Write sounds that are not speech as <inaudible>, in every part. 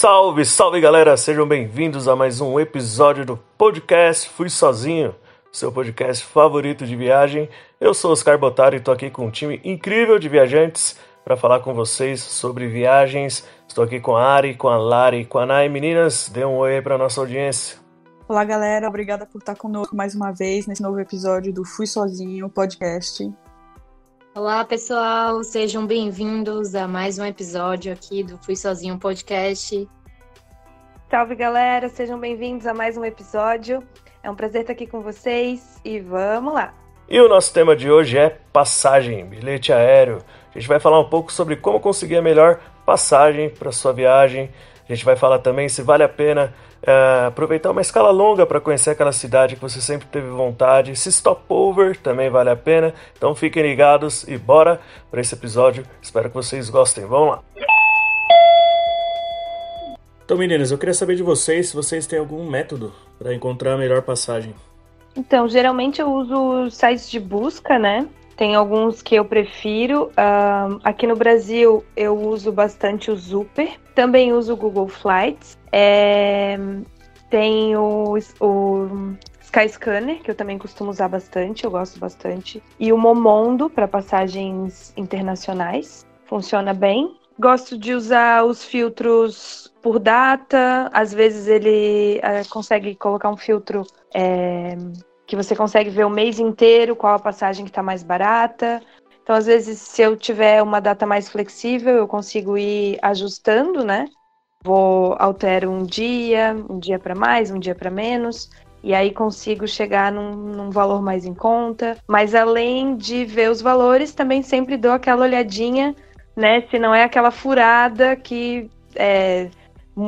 Salve, salve galera! Sejam bem-vindos a mais um episódio do podcast Fui Sozinho, seu podcast favorito de viagem. Eu sou Oscar Botaro e estou aqui com um time incrível de viajantes para falar com vocês sobre viagens. Estou aqui com a Ari, com a Lari, com a Nai. Meninas, dê um oi para nossa audiência. Olá, galera. Obrigada por estar conosco mais uma vez nesse novo episódio do Fui Sozinho podcast. Olá, pessoal, sejam bem-vindos a mais um episódio aqui do Fui Sozinho Podcast. Salve, galera, sejam bem-vindos a mais um episódio. É um prazer estar aqui com vocês e vamos lá. E o nosso tema de hoje é passagem, bilhete aéreo. A gente vai falar um pouco sobre como conseguir a melhor passagem para sua viagem. Gente vai falar também se vale a pena é, aproveitar uma escala longa para conhecer aquela cidade que você sempre teve vontade. Se stopover também vale a pena. Então fiquem ligados e bora para esse episódio. Espero que vocês gostem. Vamos lá. Então, meninas, eu queria saber de vocês se vocês têm algum método para encontrar a melhor passagem. Então, geralmente eu uso sites de busca, né? Tem alguns que eu prefiro. Aqui no Brasil eu uso bastante o Super. Também uso o Google Flights. É, tem o, o Skyscanner, que eu também costumo usar bastante, eu gosto bastante. E o Momondo para passagens internacionais. Funciona bem. Gosto de usar os filtros por data. Às vezes ele é, consegue colocar um filtro é, que você consegue ver o mês inteiro qual a passagem que está mais barata. Então, às vezes, se eu tiver uma data mais flexível, eu consigo ir ajustando, né? Vou altero um dia, um dia para mais, um dia para menos, e aí consigo chegar num, num, valor mais em conta. Mas além de ver os valores, também sempre dou aquela olhadinha, né? Se não é aquela furada que é,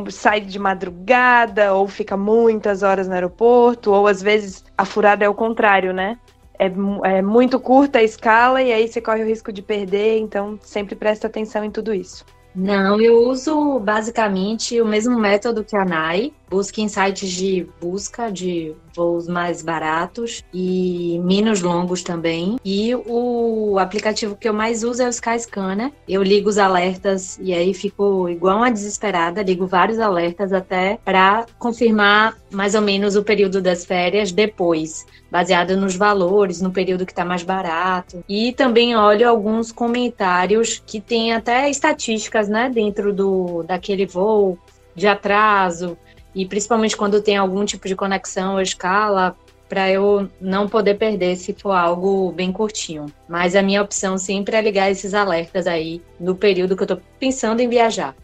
sai de madrugada ou fica muitas horas no aeroporto, ou às vezes a furada é o contrário, né? É, é muito curta a escala e aí você corre o risco de perder, então sempre presta atenção em tudo isso. Não, eu uso basicamente o mesmo método que a NAI. Busque em sites de busca de voos mais baratos e menos longos também. E o aplicativo que eu mais uso é o Skyscanner. Eu ligo os alertas e aí fico igual uma desesperada, ligo vários alertas até para confirmar mais ou menos o período das férias depois baseada nos valores, no período que está mais barato. E também olho alguns comentários que tem até estatísticas, né, dentro do daquele voo de atraso e principalmente quando tem algum tipo de conexão ou escala para eu não poder perder se for algo bem curtinho. Mas a minha opção sempre é ligar esses alertas aí no período que eu estou pensando em viajar.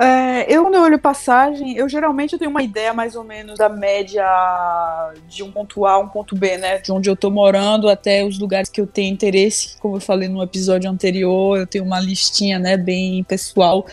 É, eu, quando eu olho passagem, eu geralmente eu tenho uma ideia mais ou menos da média de um ponto A a um ponto B, né? De onde eu tô morando até os lugares que eu tenho interesse. Como eu falei no episódio anterior, eu tenho uma listinha, né, bem pessoal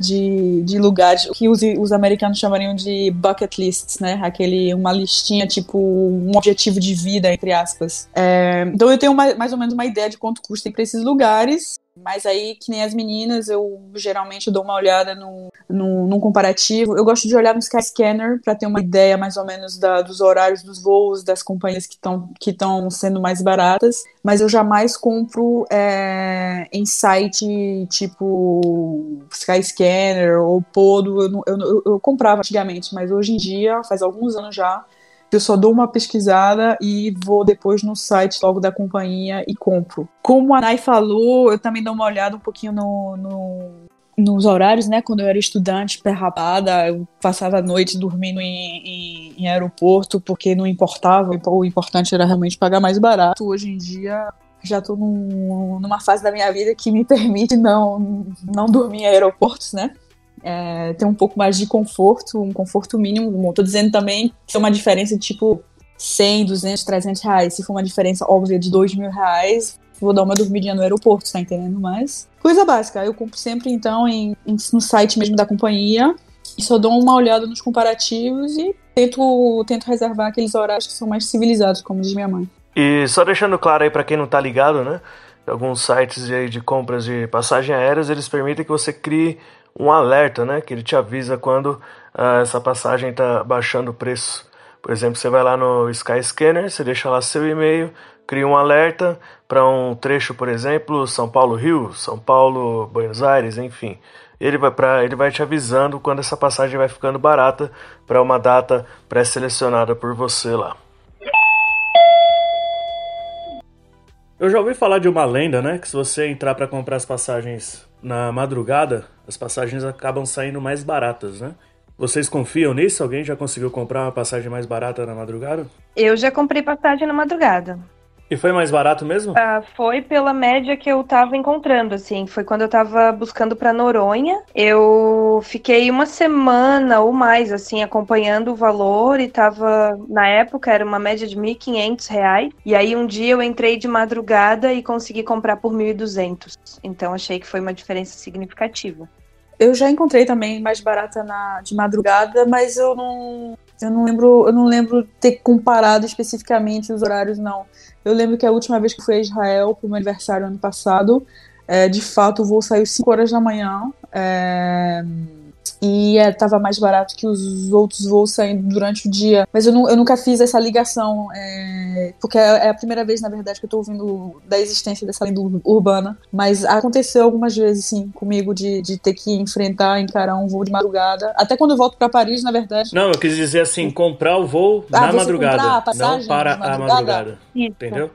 de, de lugares que os, os americanos chamariam de bucket lists, né? Aquele, uma listinha, tipo, um objetivo de vida, entre aspas. É, então eu tenho uma, mais ou menos uma ideia de quanto custa ir para esses lugares. Mas aí, que nem as meninas, eu geralmente dou uma olhada no, no, num comparativo. Eu gosto de olhar no Skyscanner para ter uma ideia mais ou menos da, dos horários dos voos, das companhias que estão que sendo mais baratas. Mas eu jamais compro é, em site tipo Skyscanner ou Podo. Eu, eu, eu, eu comprava antigamente, mas hoje em dia, faz alguns anos já, eu só dou uma pesquisada e vou depois no site logo da companhia e compro. Como a Nai falou, eu também dou uma olhada um pouquinho no, no nos horários, né? Quando eu era estudante, perrabada, eu passava a noite dormindo em, em, em, aeroporto porque não importava, o importante era realmente pagar mais barato. Hoje em dia já estou num, numa fase da minha vida que me permite não, não dormir em aeroportos, né? É, ter um pouco mais de conforto, um conforto mínimo. Estou dizendo também que é uma diferença de tipo 100, 200, 300 reais. Se for uma diferença óbvia de 2 mil reais, vou dar uma dormidinha no aeroporto, tá entendendo? Mas coisa básica. Eu compro sempre então em, em, no site mesmo da companhia e só dou uma olhada nos comparativos e tento, tento reservar aqueles horários que são mais civilizados, como diz minha mãe. E só deixando claro aí para quem não tá ligado, né? Alguns sites de compras de passagem aéreas, eles permitem que você crie um alerta, né? Que ele te avisa quando uh, essa passagem está baixando o preço. Por exemplo, você vai lá no Skyscanner, você deixa lá seu e-mail, cria um alerta para um trecho, por exemplo, São Paulo-Rio, São Paulo-Buenos Aires, enfim. Ele vai, pra, ele vai te avisando quando essa passagem vai ficando barata para uma data pré-selecionada por você lá. Eu já ouvi falar de uma lenda, né? Que se você entrar para comprar as passagens na madrugada, as passagens acabam saindo mais baratas, né? Vocês confiam nisso? Alguém já conseguiu comprar uma passagem mais barata na madrugada? Eu já comprei passagem na madrugada. E foi mais barato mesmo? Ah, foi pela média que eu tava encontrando, assim. Foi quando eu tava buscando pra Noronha. Eu fiquei uma semana ou mais, assim, acompanhando o valor e tava, na época, era uma média de R$ 1.500. E aí um dia eu entrei de madrugada e consegui comprar por 1.200. Então achei que foi uma diferença significativa. Eu já encontrei também mais barata na, de madrugada, mas eu não, eu não lembro, eu não lembro ter comparado especificamente os horários, não. Eu lembro que a última vez que fui a Israel para o meu aniversário ano passado, é, de fato o voo saiu 5 horas da manhã. É, e estava é, mais barato que os outros voos saindo durante o dia. Mas eu, eu nunca fiz essa ligação, é, porque é, a primeira vez, na verdade, que eu estou ouvindo da existência dessa lenda urbana. Mas aconteceu algumas vezes, sim, comigo, de, de ter que enfrentar, encarar um voo de madrugada. Até quando eu volto para Paris, na verdade. Não, eu quis dizer assim, comprar o voo ah, na madrugada, não para madrugada? a madrugada. Isso. Entendeu?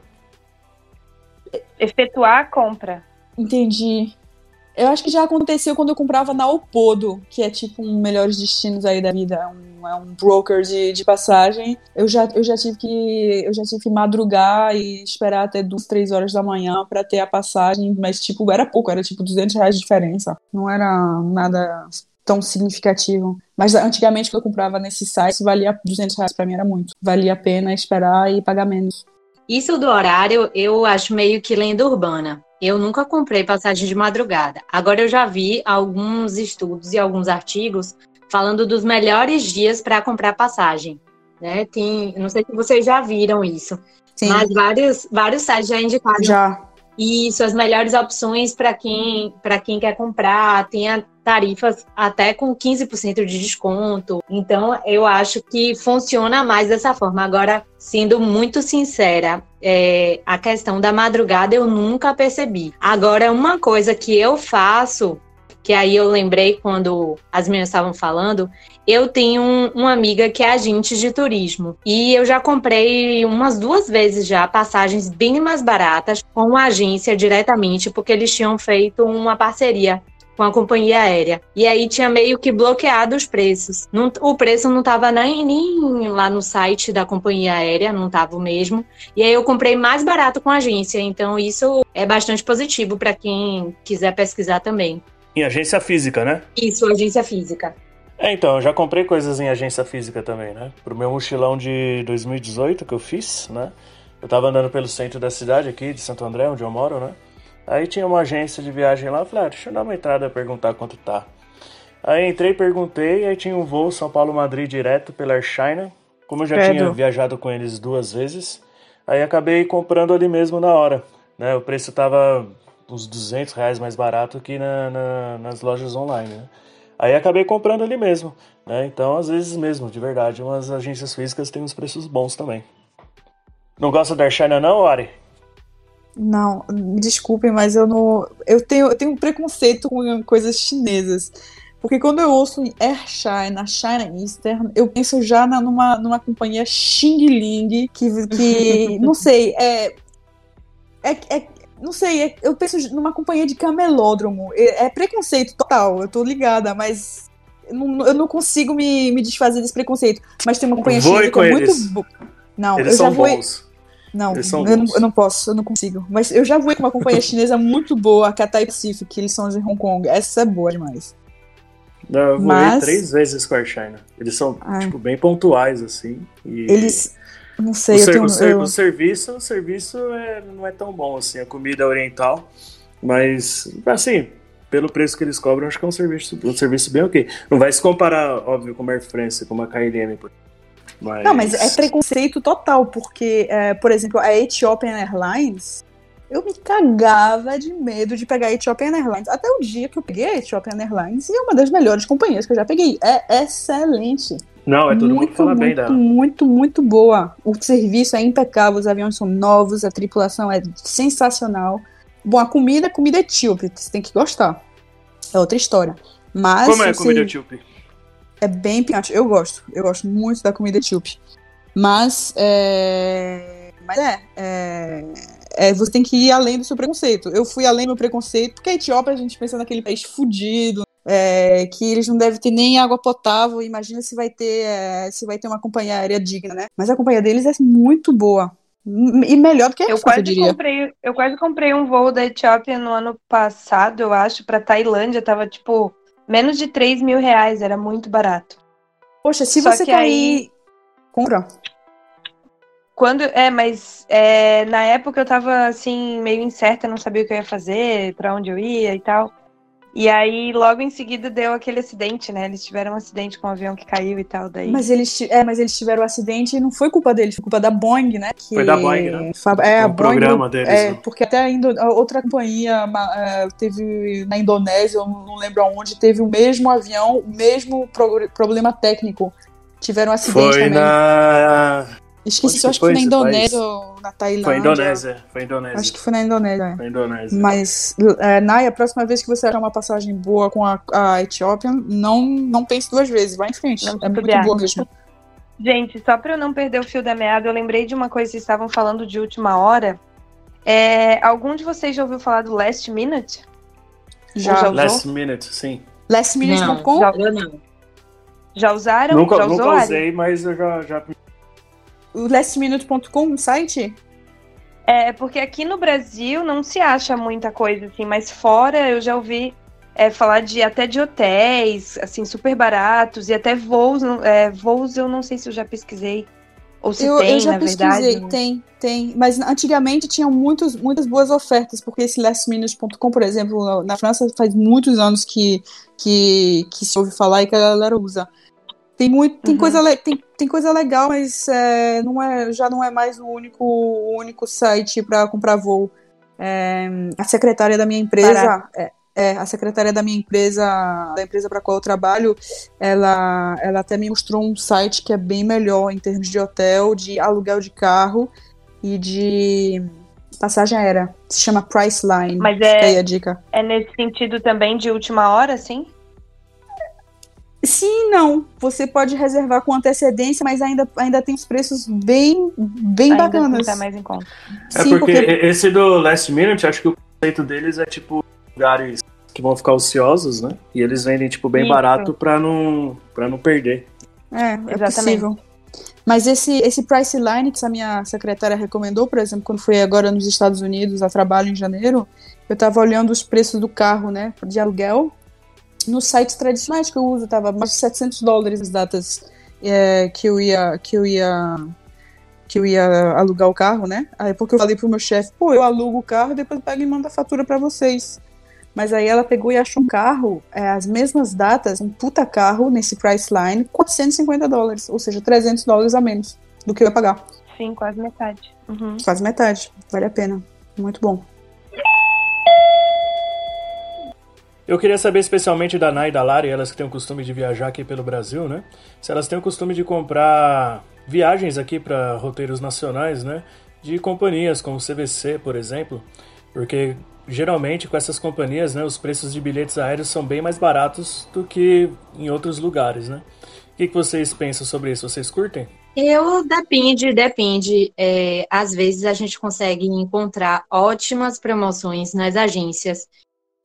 Efetuar a compra. Entendi. Eu acho que já aconteceu quando eu comprava na Opodo, que é tipo um melhores destinos aí da vida, é um, é um broker de, de passagem. Eu já, eu já tive que eu já tive que madrugar e esperar até duas, três horas da manhã para ter a passagem, mas tipo era pouco, era tipo 200 reais de diferença. Não era nada tão significativo. Mas antigamente quando eu comprava nesse site valia 200 reais para mim era muito. Valia a pena esperar e pagar menos. Isso do horário eu acho meio que lenda urbana. Eu nunca comprei passagem de madrugada. Agora eu já vi alguns estudos e alguns artigos falando dos melhores dias para comprar passagem. Né? Tem, não sei se vocês já viram isso, Sim. mas vários, vários sites já indicaram já. Isso, as melhores opções para quem, quem quer comprar. Tem tarifas até com 15% de desconto. Então, eu acho que funciona mais dessa forma. Agora, sendo muito sincera, é, a questão da madrugada eu nunca percebi. Agora, uma coisa que eu faço, que aí eu lembrei quando as meninas estavam falando, eu tenho um, uma amiga que é agente de turismo e eu já comprei umas duas vezes já passagens bem mais baratas com a agência diretamente, porque eles tinham feito uma parceria com a companhia aérea. E aí tinha meio que bloqueado os preços. Não, o preço não estava nem, nem, lá no site da companhia aérea, não estava o mesmo. E aí eu comprei mais barato com a agência. Então isso é bastante positivo para quem quiser pesquisar também. Em agência física, né? Isso, agência física. É, então, eu já comprei coisas em agência física também, né? Pro meu mochilão de 2018 que eu fiz, né? Eu tava andando pelo centro da cidade aqui, de Santo André, onde eu moro, né? Aí tinha uma agência de viagem lá, eu falei, ah, deixa eu dar uma entrada e perguntar quanto tá. Aí entrei, perguntei, aí tinha um voo São Paulo-Madrid direto pela Air China. Como eu já Pedro. tinha viajado com eles duas vezes, aí acabei comprando ali mesmo na hora. Né? O preço tava uns 200 reais mais barato que na, na, nas lojas online, né? Aí acabei comprando ali mesmo, né? Então, às vezes mesmo, de verdade, umas agências físicas têm uns preços bons também. Não gosta da China não, Ari? Não, me desculpem, mas eu não. Eu tenho, eu tenho um preconceito com coisas chinesas. Porque quando eu ouço Air China, China Eastern, eu penso já na, numa, numa companhia Xing Ling, que, que <laughs> não sei, é, é, é não sei, é, eu penso numa companhia de camelódromo. É, é, preconceito total, eu tô ligada, mas eu não, consigo me, me desfazer desse preconceito. Mas tem uma companhia chinesa que é muito boa. Não, eles eu já vou. Bons. Não, eu não, eu não, posso, eu não consigo. Mas eu já voei com uma companhia <laughs> chinesa muito boa, a Cathay Pacific, que eles são de Hong Kong. Essa é boa demais. Não, eu voei Mas... três vezes com a China. Eles são, ah. tipo, bem pontuais, assim. E... Eles... Não sei, o, ser, tenho, o, ser, eu... o, serviço, o serviço é, não é tão bom, assim. A comida oriental. Mas, assim, pelo preço que eles cobram, acho que é um serviço, um serviço bem ok. Não vai se comparar, óbvio, com a Air France, com a KLM, mas... Não, mas é preconceito total, porque, é, por exemplo, a Ethiopian Airlines, eu me cagava de medo de pegar a Ethiopian Airlines. Até o dia que eu peguei a Ethiopian Airlines, e é uma das melhores companhias que eu já peguei. É excelente. Não, é todo muito, mundo fala muito, bem dela. Muito, muito boa. O serviço é impecável, os aviões são novos, a tripulação é sensacional. Bom, a comida, a comida é etíope, você tem que gostar. É outra história. Mas Como é a comida ser- etíope? é bem picante. Eu gosto. Eu gosto muito da comida etíope. Mas é. Mas é, é, é, Você tem que ir além do seu preconceito. Eu fui além do meu preconceito, porque a Etiópia a gente pensa naquele país fudido, é, que eles não devem ter nem água potável. Imagina se vai ter, é, se vai ter uma companhia aérea digna, né? Mas a companhia deles é muito boa. E melhor do que a Eu quase, diria. comprei, eu quase comprei um voo da Etiópia no ano passado, eu acho, pra Tailândia. Tava, tipo, menos de 3 mil reais. Era muito barato. Poxa, se Só você cair. aí- Compra. Quando, é, mas é, na época eu tava assim, meio incerta, não sabia o que eu ia fazer, pra onde eu ia e tal. E aí, logo em seguida, deu aquele acidente, né? Eles tiveram um acidente com um avião que caiu e tal. Daí. Mas eles, é, mas eles tiveram um acidente e não foi culpa deles, foi culpa da Boeing, né? Que Foi da Boeing, né? fa- É, a O Boeing. programa deles, é, né? porque até a, Indo- outra companhia é, teve na Indonésia, eu não lembro aonde, teve o mesmo avião, o mesmo pro- problema técnico. Tiveram um acidente Foi também. na. Esqueci, eu acho que foi na Indonésia ou na Tailândia. Foi Indonésia. Foi Indonésia. Acho que foi na Indonésia. é. Foi Indonésia. Mas, é, Nai, a próxima vez que você achar uma passagem boa com a, a Etiópia, não, não pense duas vezes, vai em frente. Não é muito estupiar. boa mesmo. <laughs> Gente, só pra eu não perder o fio da meada, eu lembrei de uma coisa que vocês estavam falando de última hora. É, algum de vocês já ouviu falar do Last Minute? Já. já usou? Last minute, sim. Lastminute.com? Não, eu não. Já usaram? Nunca, já usou, nunca Ari? usei, mas eu já, já. O lastminute.com, um site? É, porque aqui no Brasil não se acha muita coisa assim, mas fora eu já ouvi é, falar de até de hotéis, assim, super baratos, e até voos, é, voos eu não sei se eu já pesquisei, ou se Eu, tem, eu já na pesquisei, verdade. tem, tem. Mas antigamente tinham muitos, muitas boas ofertas, porque esse lastminute.com, por exemplo, na- na França faz muitos anos que, que, que se ouve falar e que a galera usa. Tem, muito, tem, Uhum. coisa, tem, tem coisa legal, mas é, não é, já não é mais o único, o único site para comprar voo. É, a secretária da minha empresa, é, é, a secretária da minha empresa, da empresa para qual eu trabalho, ela, ela até me mostrou um site que é bem melhor em termos de hotel, de aluguel de carro e de passagem aérea. Se chama Priceline. Mas é- aí a dica. É nesse sentido também de última hora, assim? Sim e não. Você pode reservar com antecedência, mas ainda, ainda tem os preços bem, bem Ainda bacanas. tá mais em conta. É Sim, porque, esse do Last Minute, acho que o conceito deles é tipo lugares que vão ficar ociosos, né? E eles vendem tipo bem Isso. barato pra não, pra não perder. É, é Exatamente. possível. Mas esse, esse Priceline que a minha secretária recomendou, por exemplo, quando fui agora nos Estados Unidos a trabalho em janeiro, eu tava olhando os preços do carro, né, de aluguel, nos sites tradicionais que eu uso, tava mais de 700 dólares as datas é, que eu ia que eu ia que eu ia alugar o carro, né? Aí porque eu falei pro meu chefe, pô, eu alugo o carro e depois pego e mando a fatura pra vocês. Mas aí ela pegou e achou um carro, é, as mesmas datas, um puta carro nesse Priceline, 450 dólares, ou seja, 300 dólares a menos do que eu ia pagar. Sim, quase metade. Uhum. Quase metade, vale a pena. Muito bom. Eu queria saber especialmente da Nai e da Lari, elas que têm o costume de viajar aqui pelo Brasil, né? Se elas têm o costume de comprar viagens aqui para roteiros nacionais, né? De companhias como CVC, por exemplo, porque geralmente com essas companhias, né, os preços de bilhetes aéreos são bem mais baratos do que em outros lugares, né? O que, que vocês pensam sobre isso? Vocês curtem? Eu depende, depende. É, às vezes a gente consegue encontrar ótimas promoções nas agências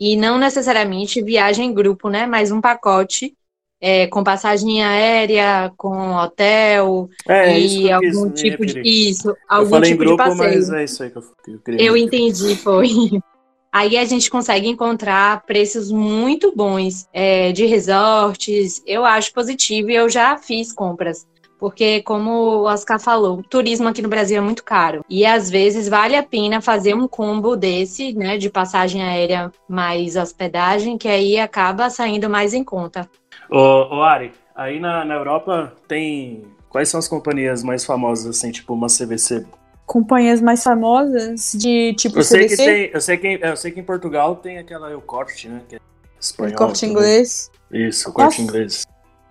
e não necessariamente viagem em grupo, né? Mas um pacote é, com passagem aérea, com hotel É, e eu quis algum me tipo de isso, Eu algum em tipo grupo, de passeio. mas é isso aí que eu, que eu queria Eu entendi, foi. <laughs> Aí a gente consegue encontrar preços muito bons é, de resorts. Eu acho positivo e eu já fiz compras. Porque, como o Oscar falou, o turismo aqui no Brasil é muito caro. E às vezes vale a pena fazer um combo desse, né? De passagem aérea mais hospedagem, que aí acaba saindo mais em conta. Ô, ô Ari, aí na, na Europa tem. Quais são as companhias mais famosas, assim, tipo uma CVC? Companhias mais famosas de tipo Eu sei, que CVC, tem, eu, sei que, eu sei que em Portugal tem aquela El Corte, né? Que é espanhol. Corte também. Inglês. Isso, o Corte Nossa. Inglês.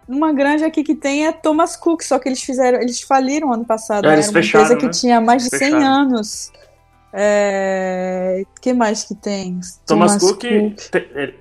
Uma grande aqui que tem é Thomas Cook, só que eles fizeram, eles faliram ano passado. É, né? eles Era uma fecharam, empresa que né? tinha mais de 100 Fecharam. anos. É... que mais que tem? Thomas, Cook, Tem,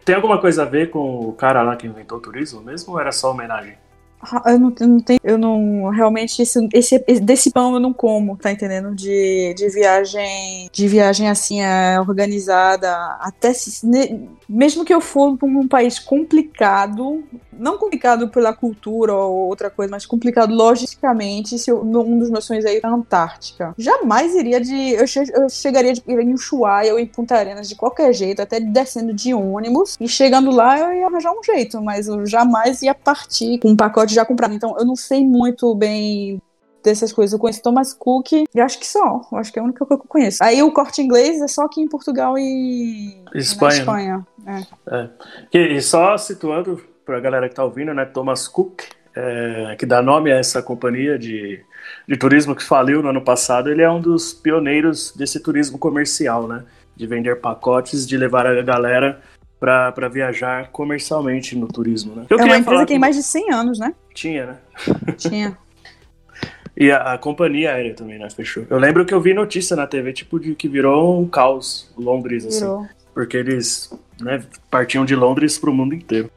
tem alguma coisa a ver com o cara lá que inventou o turismo mesmo ou era só homenagem? Ah, Eu não, eu não tenho, eu não realmente esse, esse desse pão eu não como, tá entendendo? De, de viagem, de viagem assim é, organizada, até se, ne- mesmo que eu for para um país complicado, não complicado pela cultura ou outra coisa, mas complicado logisticamente, se eu, um dos meus sonhos é ir à Antártica. Jamais iria de, eu, che- eu chegaria de, em Ushuaia ou em Punta Arenas de qualquer jeito, até descendo de ônibus e chegando lá eu ia arranjar um jeito, mas eu jamais ia partir com um pacote já comprado. Então eu não sei muito bem dessas coisas. Eu conheço Thomas Cook e acho que só. Eu acho que é a única coisa que eu conheço. Aí o corte inglês é só aqui em Portugal e Espanha, na Espanha. É. Que, e só situando pra galera que tá ouvindo, né? Thomas Cook, é, que dá nome a essa companhia de, de turismo que faliu no ano passado, ele é um dos pioneiros desse turismo comercial, né? De vender pacotes, de levar a galera pra, pra viajar comercialmente no turismo, né? Eu É uma empresa que tem mais de 100 anos, né? Tinha, né? Tinha. <laughs> E a, a companhia aérea também, né? Fechou. Eu lembro que eu vi notícia na TV, tipo, de que virou um caos Londres, assim. Virou. Porque eles né, partiam de Londres pro mundo inteiro.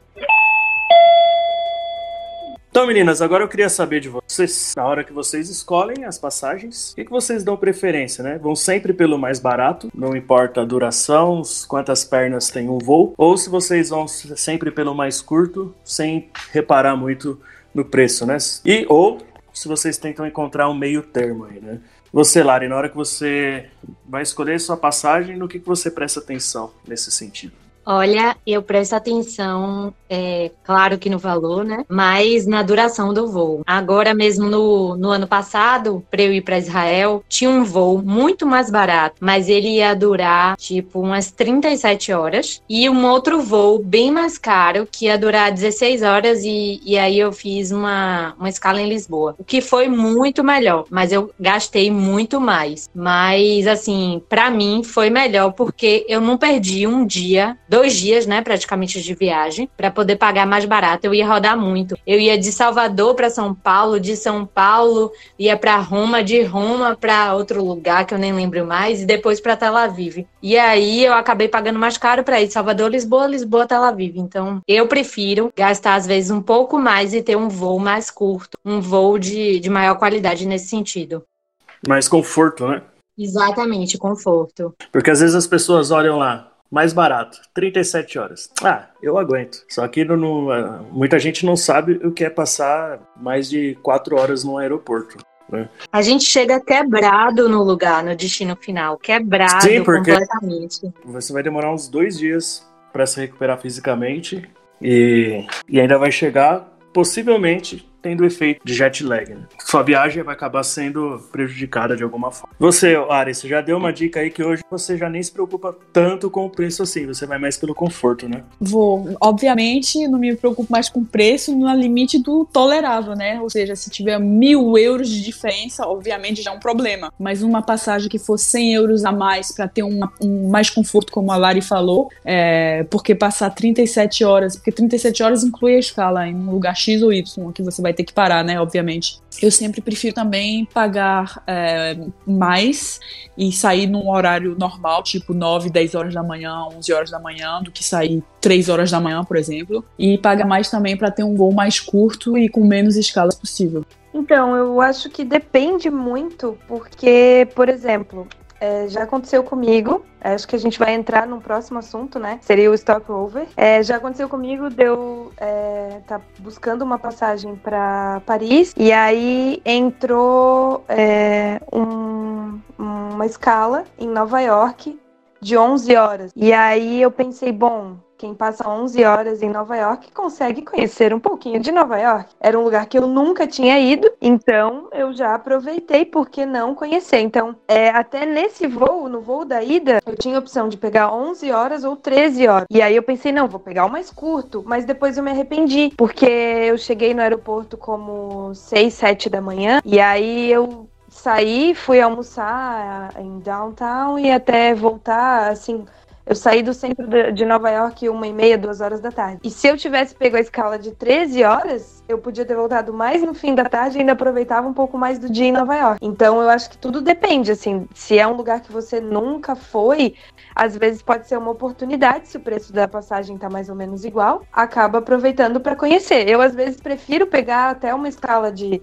Então, meninas, agora eu queria saber de vocês, na hora que vocês escolhem as passagens, o que, que vocês dão preferência, né? Vão sempre pelo mais barato, não importa a duração, quantas pernas tem um voo, ou se vocês vão sempre pelo mais curto, sem reparar muito no preço, né? E ou se vocês tentam encontrar um meio termo aí, né? Você, Lari, na hora que você vai escolher sua passagem, no que, que você presta atenção nesse sentido? Olha, eu presto atenção, é, claro que no valor, né? Mas na duração do voo. Agora mesmo no, no ano passado, para eu ir para Israel, tinha um voo muito mais barato, mas ele ia durar tipo umas 37 horas. E um outro voo bem mais caro, que ia durar 16 horas, e, e aí eu fiz uma, uma escala em Lisboa. O que foi muito melhor, mas eu gastei muito mais. Mas assim, para mim foi melhor porque eu não perdi um dia dois dias, né, praticamente de viagem, para poder pagar mais barato. Eu ia rodar muito. Eu ia de Salvador para São Paulo, de São Paulo ia para Roma, de Roma para outro lugar que eu nem lembro mais e depois para Tel Aviv. E aí eu acabei pagando mais caro para ir de Salvador, Lisboa, Lisboa, Tel Aviv. Então, eu prefiro gastar às vezes um pouco mais e ter um voo mais curto, um voo de, de maior qualidade nesse sentido. Mais conforto, né? Exatamente, conforto. Porque às vezes as pessoas olham lá, mais barato, 37 horas. Ah, eu aguento. Só que não- não- muita gente não sabe o que é passar mais de 4 horas no aeroporto. A gente chega quebrado no lugar, no destino final. Quebrado Sim, porque- completamente. Você vai demorar uns dois dias para se recuperar fisicamente e, e ainda vai chegar, possivelmente, tendo efeito de jet lag. né? Sua viagem vai acabar sendo prejudicada de alguma forma. Você, Ari, você já deu uma dica aí que hoje você já nem se preocupa tanto com o preço assim, você vai mais pelo conforto, né? Vou, obviamente, não me preocupo mais com o preço no limite do tolerável, né? Ou seja, se tiver mil euros de diferença, obviamente já é um problema. Mas uma passagem que for 100 euros a mais para ter um, um mais conforto, como a Lari falou, é, porque passar 37 horas, porque 37 horas inclui a escala em um lugar X ou Y, que você vai ter que parar, né? Obviamente. Eu sempre prefiro também pagar é, mais e sair num horário normal, tipo 9, 10 horas da manhã, 11 horas da manhã, do que sair 3 horas da manhã, por exemplo. E pagar mais também para ter um voo mais curto e com menos escalas possível. Então, eu acho que depende muito, porque, por exemplo, é, já aconteceu comigo, acho que a gente vai entrar num próximo assunto, né? Seria o stopover. É, já aconteceu comigo de eu é, tá buscando uma passagem para Paris e aí entrou é, um- uma escala em Nova York de 11 horas. E aí eu pensei, bom, quem passa 11 horas em Nova York consegue conhecer um pouquinho de Nova York. Era um lugar que eu nunca tinha ido, então eu já aproveitei por que não conhecer. Então, é, até nesse voo, no voo da ida, eu tinha a opção de pegar 11 horas ou 13 horas. E aí eu pensei, não, vou pegar o mais curto, mas depois eu me arrependi, porque eu cheguei no aeroporto como 6, 7 da manhã, e aí eu saí, fui almoçar em downtown e até voltar, assim, eu saí do centro de Nova York uma e meia, duas horas da tarde. E se eu tivesse pego a escala de 13 horas, eu podia ter voltado mais no fim da tarde e ainda aproveitava um pouco mais do dia em Nova York. Então eu acho que tudo depende, assim, se é um lugar que você nunca foi, às vezes pode ser uma oportunidade, se o preço da passagem tá mais ou menos igual, acaba aproveitando para conhecer. Eu às vezes prefiro pegar até uma escala de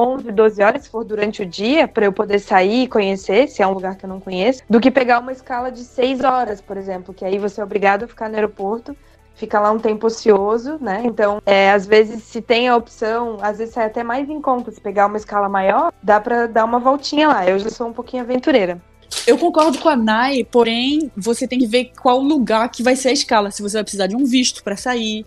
11, 12 horas, se for durante o dia, para eu poder sair e conhecer, se é um lugar que eu não conheço, do que pegar uma escala de 6 horas, por exemplo, que aí você é obrigado a ficar no aeroporto fica lá um tempo ocioso, né? Então, é, às vezes, se tem a opção, às vezes sai até mais em conta se pegar uma escala maior, dá para dar uma voltinha lá. Eu já sou um pouquinho aventureira. Eu concordo com a Nai, porém, você tem que ver qual lugar que vai ser a escala. Se você vai precisar de um visto para sair,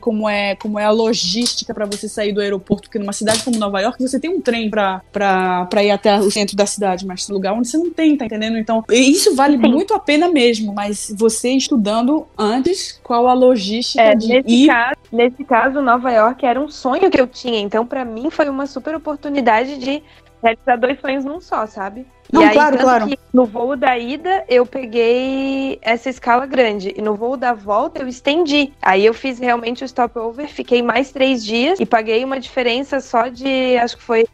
como é, como é a logística para você sair do aeroporto, porque numa cidade como Nova York você tem um trem para ir até o centro da cidade, mas lugar onde você não tem, tá entendendo? Então, isso vale Sim. muito a pena mesmo, mas você estudando antes qual a logística é, de nesse ir... Caso, nesse caso, Nova York era um sonho que eu tinha, então para mim foi uma super oportunidade de realizar dois sonhos num só, sabe? Não, aí, claro, claro. no voo da ida, eu peguei essa escala grande. E no voo da volta, eu estendi. Aí eu fiz realmente o stopover, fiquei mais três dias e paguei uma diferença só de, acho que foi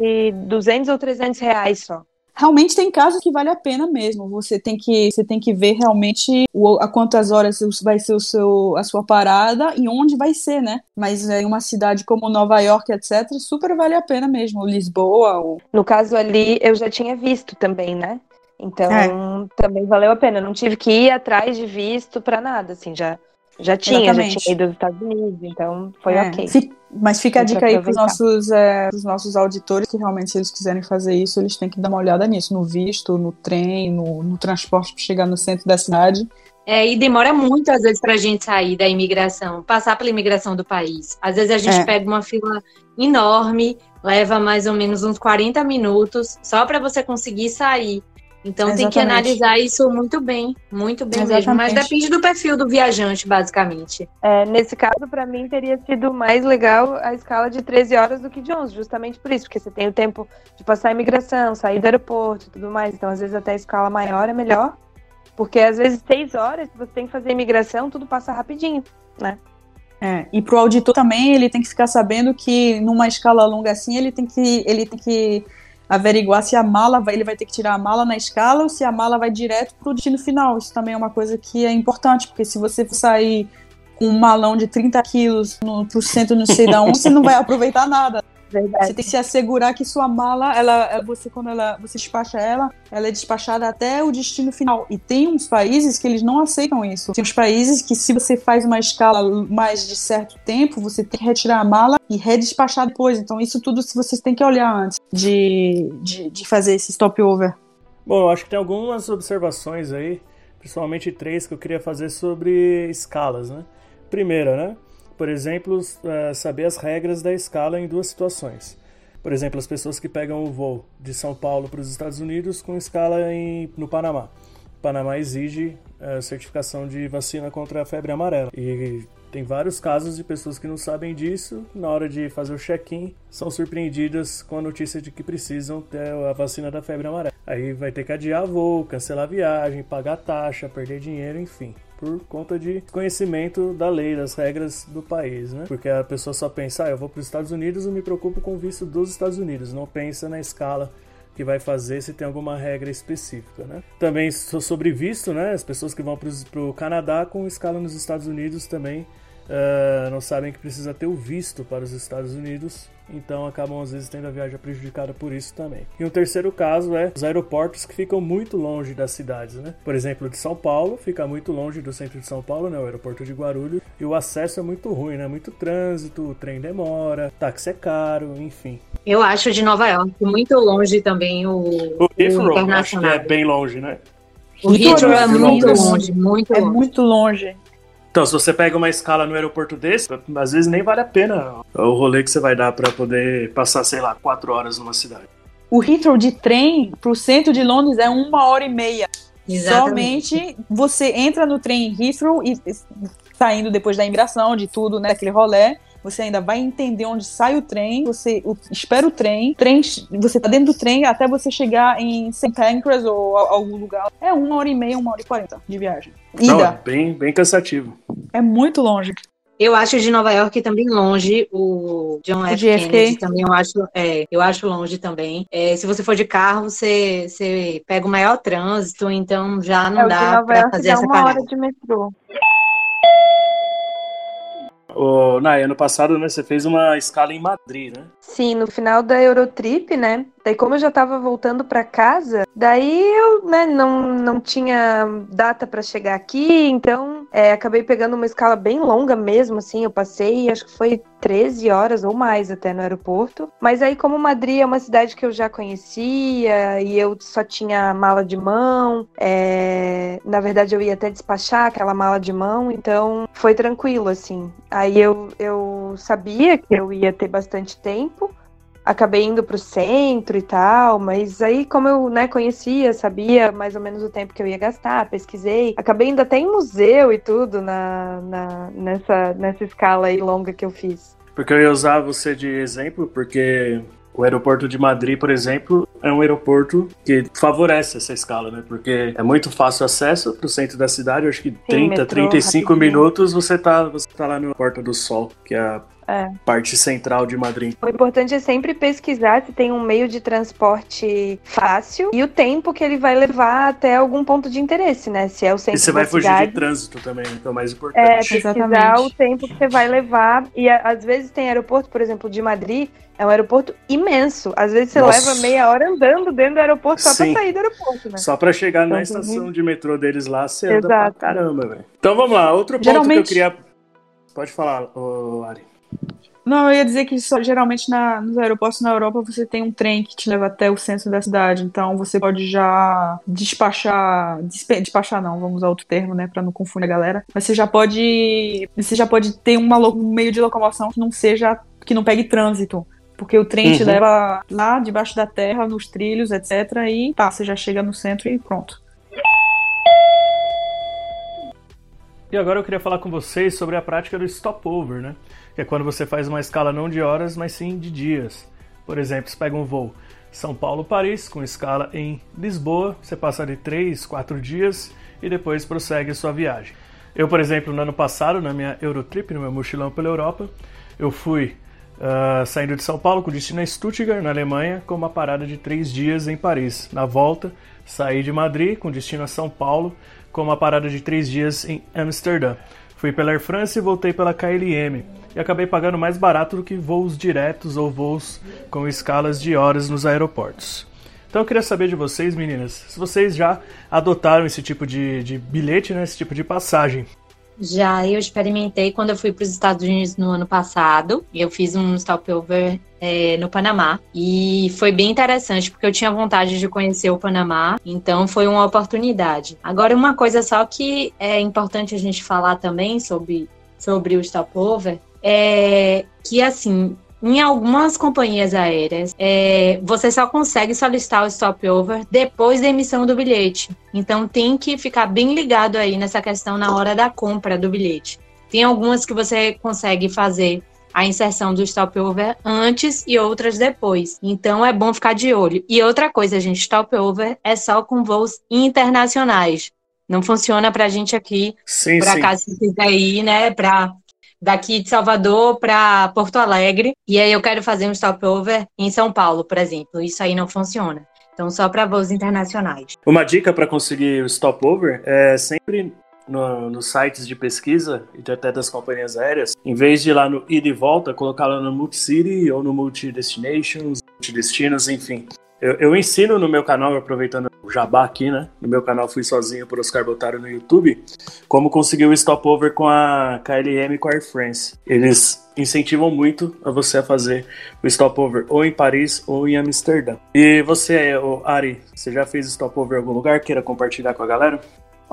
200 ou 300 reais só realmente tem casos que vale a pena mesmo. Você tem que, você tem que ver realmente o, a quantas horas vai ser o seu, a sua parada e onde vai ser, né? Mas em uma cidade como Nova York, etc., super vale a pena mesmo. Lisboa. Ou... No caso ali, eu já tinha visto também, né? Então, é. também valeu a pena. não tive que ir atrás de visto para nada, assim, já já tinha, Exatamente. já tinha ido dos Estados Unidos, então foi é. ok. Mas fica a dica aí para os nossos, é, nossos auditores que realmente, se eles quiserem fazer isso, eles têm que dar uma olhada nisso, no visto, no trem, no, no transporte para chegar no centro da cidade. É, e demora muito, às vezes, para a gente sair da imigração, passar pela imigração do país. Às vezes a gente é. pega uma fila enorme, leva mais ou menos uns 40 minutos, só para você conseguir sair. Então Exatamente. tem que analisar isso muito bem, muito bem Exatamente. mesmo. Mas depende do perfil do viajante, basicamente. É, nesse caso, para mim, teria sido mais legal a escala de 13 horas do que de 11, justamente por isso, porque você tem o tempo de passar a imigração, sair do aeroporto e tudo mais. Então, às vezes, até a escala maior é melhor. Porque às vezes, 6 horas, você tem que fazer a imigração, tudo passa rapidinho, né? É, e pro auditor também, ele tem que ficar sabendo que numa escala longa assim, ele tem que, ele tem que averiguar se a mala vai, ele vai ter que tirar a mala na escala ou se a mala vai direto para o destino final. Isso também é uma coisa que é importante, porque se você sair com um malão de 30 quilos no, pro centro não sei da onde, você não vai <laughs> aproveitar nada. Verdade. Você tem que se assegurar que sua mala, ela, você quando ela, você despacha ela, ela é despachada até o destino final. E tem uns países que eles não aceitam isso. Tem uns países que se você faz uma escala mais de certo tempo, você tem que retirar a mala e redespachar depois. Então isso tudo vocês têm que olhar antes de, de, de fazer esse stopover. Bom, eu acho que tem algumas observações aí, principalmente três que eu queria fazer sobre escalas, né? Primeira, né? Por exemplo, uh, saber as regras da escala em duas situações. Por exemplo, as pessoas que pegam o voo de São Paulo para os Estados Unidos com escala em, no Panamá. O Panamá exige uh, certificação de vacina contra a febre amarela. E tem vários casos de pessoas que não sabem disso, na hora de fazer o check-in, são surpreendidas com a notícia de que precisam ter a vacina da febre amarela. Aí vai ter que adiar voo, cancelar a viagem, pagar taxa, perder dinheiro, enfim por conta de conhecimento da lei, das regras do país, né? Porque a pessoa só pensa, ah, eu vou para os Estados Unidos, eu me preocupo com o visto dos Estados Unidos, não pensa na escala que vai fazer se tem alguma regra específica, né? Também sobre visto, né? As pessoas que vão para o Canadá com escala nos Estados Unidos também uh, não sabem que precisa ter o visto para os Estados Unidos, então acabam às vezes tendo a viagem prejudicada por isso também. E um terceiro caso é os aeroportos que ficam muito longe das cidades, né? Por exemplo, de São Paulo, fica muito longe do centro de São Paulo, né? O aeroporto de Guarulhos, e o acesso é muito ruim, né? Muito trânsito, o trem demora, táxi é caro, enfim. Eu acho de Nova York muito longe também o, o, Heathrow, o internacional. Acho que é bem longe, né? O Heathrow é muito longe, muito é longe. É muito longe. Então, se você pega uma escala no aeroporto desse, às vezes nem vale a pena o rolê que você vai dar para poder passar, sei lá, quatro horas numa cidade. O Heathrow de trem pro centro de Londres é uma hora e meia. Exatamente. Somente você entra no trem Heathrow e saindo depois da imigração, de tudo, né, aquele rolê, Você ainda vai entender onde sai o trem, você espera o trem, trem você tá dentro do trem até você chegar em St. Pancras ou algum lugar. É uma hora e meia, uma hora e quarenta de viagem. Ida. Não, é bem, bem cansativo. É muito longe. Eu acho de Nova York também longe o John F. JFK. Kennedy também eu acho, é, eu acho longe também. É, se você for de carro, você, você pega o maior trânsito, então já não é, dá para fazer essa uma parada. hora de metrô. O, na ano passado, né, você fez uma escala em Madrid, né? Sim, no final da Eurotrip, né? Daí, como eu já tava voltando para casa, daí eu, né, não, não tinha data para chegar aqui, então é, acabei pegando uma escala bem longa mesmo, assim. Eu passei, acho que foi 13 horas ou mais até no aeroporto. Mas aí, como Madrid é uma cidade que eu já conhecia e eu só tinha mala de mão, é, na verdade eu ia até despachar aquela mala de mão, então foi tranquilo, assim. Aí eu, eu sabia que eu ia ter bastante tempo acabei indo pro centro e tal, mas aí como eu, né, conhecia, sabia mais ou menos o tempo que eu ia gastar, pesquisei, acabei indo até em museu e tudo na, na nessa, nessa escala aí longa que eu fiz. Porque eu ia usar você de exemplo, porque o aeroporto de Madrid, por exemplo, é um aeroporto que favorece essa escala, né? Porque é muito fácil acesso para o centro da cidade. Eu acho que Sim, 30, metrô, 35 rapidinho. minutos você tá, você tá lá no Porta do Sol, que é a é. parte central de Madrid. O importante é sempre pesquisar se tem um meio de transporte fácil e o tempo que ele vai levar até algum ponto de interesse, né? Se é o centro E você vai fugir cidade. de trânsito também, então é mais importante. É, pesquisar Exatamente. o tempo que você vai levar. E às vezes tem aeroporto, por exemplo, de Madrid, é um aeroporto imenso. Às vezes você Nossa. leva meia hora andando dentro do aeroporto só Sim. pra sair do aeroporto, né? Só pra chegar então, na estação de metrô deles lá, você Exato. anda pra caramba, velho. Então vamos lá, outro ponto Geralmente... que eu queria. Pode falar, Ari. Não, eu ia dizer que só, geralmente na, nos aeroportos na Europa você tem um trem que te leva até o centro da cidade, então você pode já despachar, despachar não, vamos usar outro termo, né, para não confundir a galera. Mas você já pode, você já pode ter uma, um meio de locomoção que não seja, que não pegue trânsito. Porque o trem uhum. te leva lá debaixo da terra, nos trilhos, etc. E tá, você já chega no centro e pronto. E agora eu queria falar com vocês sobre a prática do stopover, né? Que é quando você faz uma escala não de horas, mas sim de dias. Por exemplo, você pega um voo São Paulo-Paris com escala em Lisboa, você passa de 3, 4 dias e depois prossegue sua viagem. Eu, por exemplo, no ano passado, na minha Eurotrip, no meu mochilão pela Europa, eu fui uh, saindo de São Paulo com destino a Stuttgart, na Alemanha, com uma parada de 3 dias em Paris. Na volta, saí de Madrid com destino a São Paulo, com uma parada de 3 dias em Amsterdã. Fui pela Air France e voltei pela KLM e acabei pagando mais barato do que voos diretos ou voos com escalas de horas nos aeroportos. Então eu queria saber de vocês, meninas, se vocês já adotaram esse tipo de, de bilhete, né, esse tipo de passagem. Já, eu experimentei quando eu fui para os Estados Unidos no ano passado. Eu fiz um stopover é, no Panamá e foi bem interessante porque eu tinha vontade de conhecer o Panamá, então foi uma oportunidade. Agora, uma coisa só que é importante a gente falar também sobre, sobre o stopover é que, assim, em algumas companhias aéreas, é, você só consegue solicitar o stopover depois da emissão do bilhete. Então tem que ficar bem ligado aí nessa questão na hora da compra do bilhete. Tem algumas que você consegue fazer a inserção do stopover antes e outras depois. Então é bom ficar de olho. E outra coisa, gente, stopover é só com voos internacionais. Não funciona para a gente aqui, sim, por acaso você quiser ir, né, para daqui de Salvador para Porto Alegre e aí eu quero fazer um stopover em São Paulo, por exemplo. Isso aí não funciona. Então, só para voos internacionais. Uma dica para conseguir o stopover é sempre no, nos sites de pesquisa e até das companhias aéreas, em vez de ir lá no ida e volta, colocar lá no Multicity ou no Multidestinations, Multidestinos, enfim. Eu, eu, ensino no meu canal, aproveitando o jabá aqui, né? No meu canal Fui Sozinho por Oscar Botaro no YouTube, como conseguir o stopover com a KLM e com a Air France. Eles incentivam muito a você a fazer o stopover ou em Paris ou em Amsterdã. E você, Ari, você já fez stopover em algum lugar? Queira compartilhar com a galera?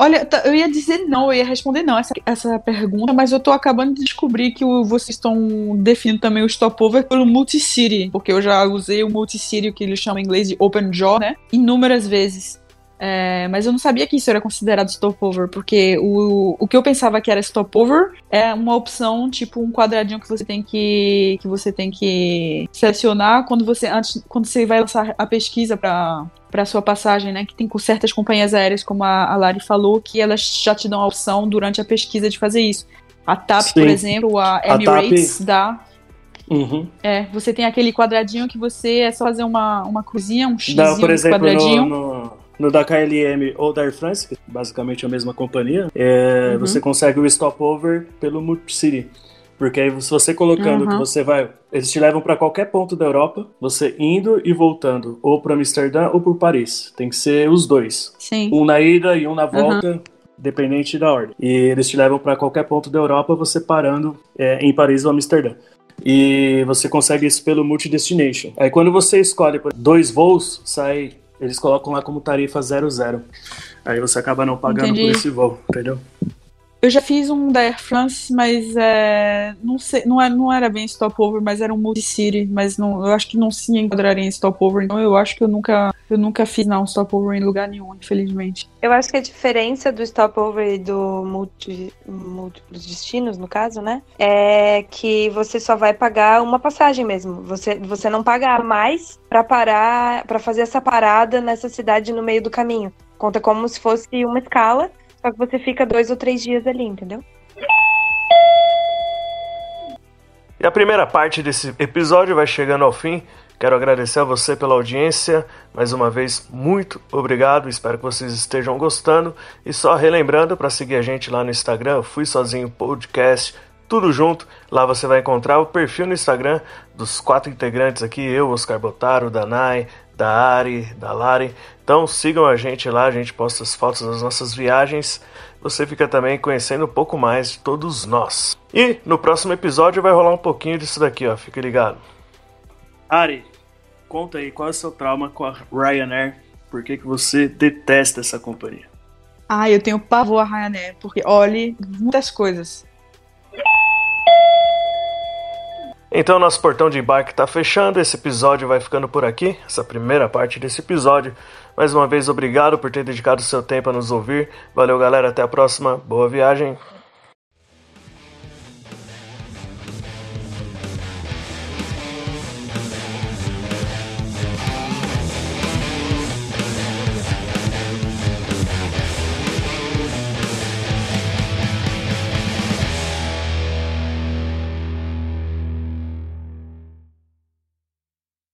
Olha, tá, eu ia dizer não, eu ia responder não essa, essa pergunta, mas eu tô acabando de descobrir que o, vocês estão definindo também o stopover pelo multicity, porque eu já usei o multicity, que eles chamam em inglês de open jaw, né? Inúmeras vezes. É, mas eu não sabia que isso era considerado stopover, porque o, o que eu pensava que era stopover é uma opção, tipo um quadradinho que você tem que, que você tem que selecionar quando você antes quando você vai lançar a pesquisa para para sua passagem, né? Que tem com certas companhias aéreas, como a, a Lari falou, que elas já te dão a opção durante a pesquisa de fazer isso. A TAP, Sim. por exemplo, a Emirates a TAP... dá. Uhum. É, você tem aquele quadradinho que você é só fazer uma, uma cruzinha, um x por exemplo, quadradinho. No, no, no da KLM ou da Air France, que basicamente é a mesma companhia, é, uhum. você consegue o stopover pelo Multicity. Porque aí, se você colocando uhum. que você vai. Eles te levam para qualquer ponto da Europa, você indo e voltando, ou para Amsterdã ou por Paris. Tem que ser os dois. Sim. Um na ida e um na volta. Uhum. Dependente da ordem. E eles te levam para qualquer ponto da Europa, você parando é, em Paris ou Amsterdã. E você consegue isso pelo Multidestination. Aí quando você escolhe dois voos, sai eles colocam lá como tarifa 00. Aí você acaba não pagando Entendi. por esse voo, entendeu? Eu já fiz um da Air France, mas é, não, sei, não, é, não era bem stopover, mas era um multi-city, mas não, eu acho que não se enquadraria em stopover, então eu acho que eu nunca, eu nunca fiz não stopover em lugar nenhum, infelizmente. Eu acho que a diferença do stopover e do multi, múltiplos destinos, no caso, né, é que você só vai pagar uma passagem mesmo. Você, você não paga mais para parar, para fazer essa parada nessa cidade no meio do caminho. Conta como se fosse uma escala só que você fica dois ou três dias ali, entendeu? E a primeira parte desse episódio vai chegando ao fim. Quero agradecer a você pela audiência. Mais uma vez, muito obrigado. Espero que vocês estejam gostando. E só relembrando para seguir a gente lá no Instagram, Fui Sozinho Podcast, tudo junto. Lá você vai encontrar o perfil no Instagram dos quatro integrantes aqui: eu, Oscar Botaro, Danai, da Ari, da Lari. Então sigam a gente lá, a gente posta as fotos das nossas viagens. Você fica também conhecendo um pouco mais de todos nós. E no próximo episódio vai rolar um pouquinho disso daqui, ó. Fique ligado. Ari, conta aí qual é o seu trauma com a Ryanair. Por que, que você detesta essa companhia? Ah, eu tenho pavor a Ryanair, porque olhe muitas coisas. Então, nosso portão de embarque está fechando. Esse episódio vai ficando por aqui, essa primeira parte desse episódio. Mais uma vez, obrigado por ter dedicado seu tempo a nos ouvir. Valeu, galera. Até a próxima. Boa viagem.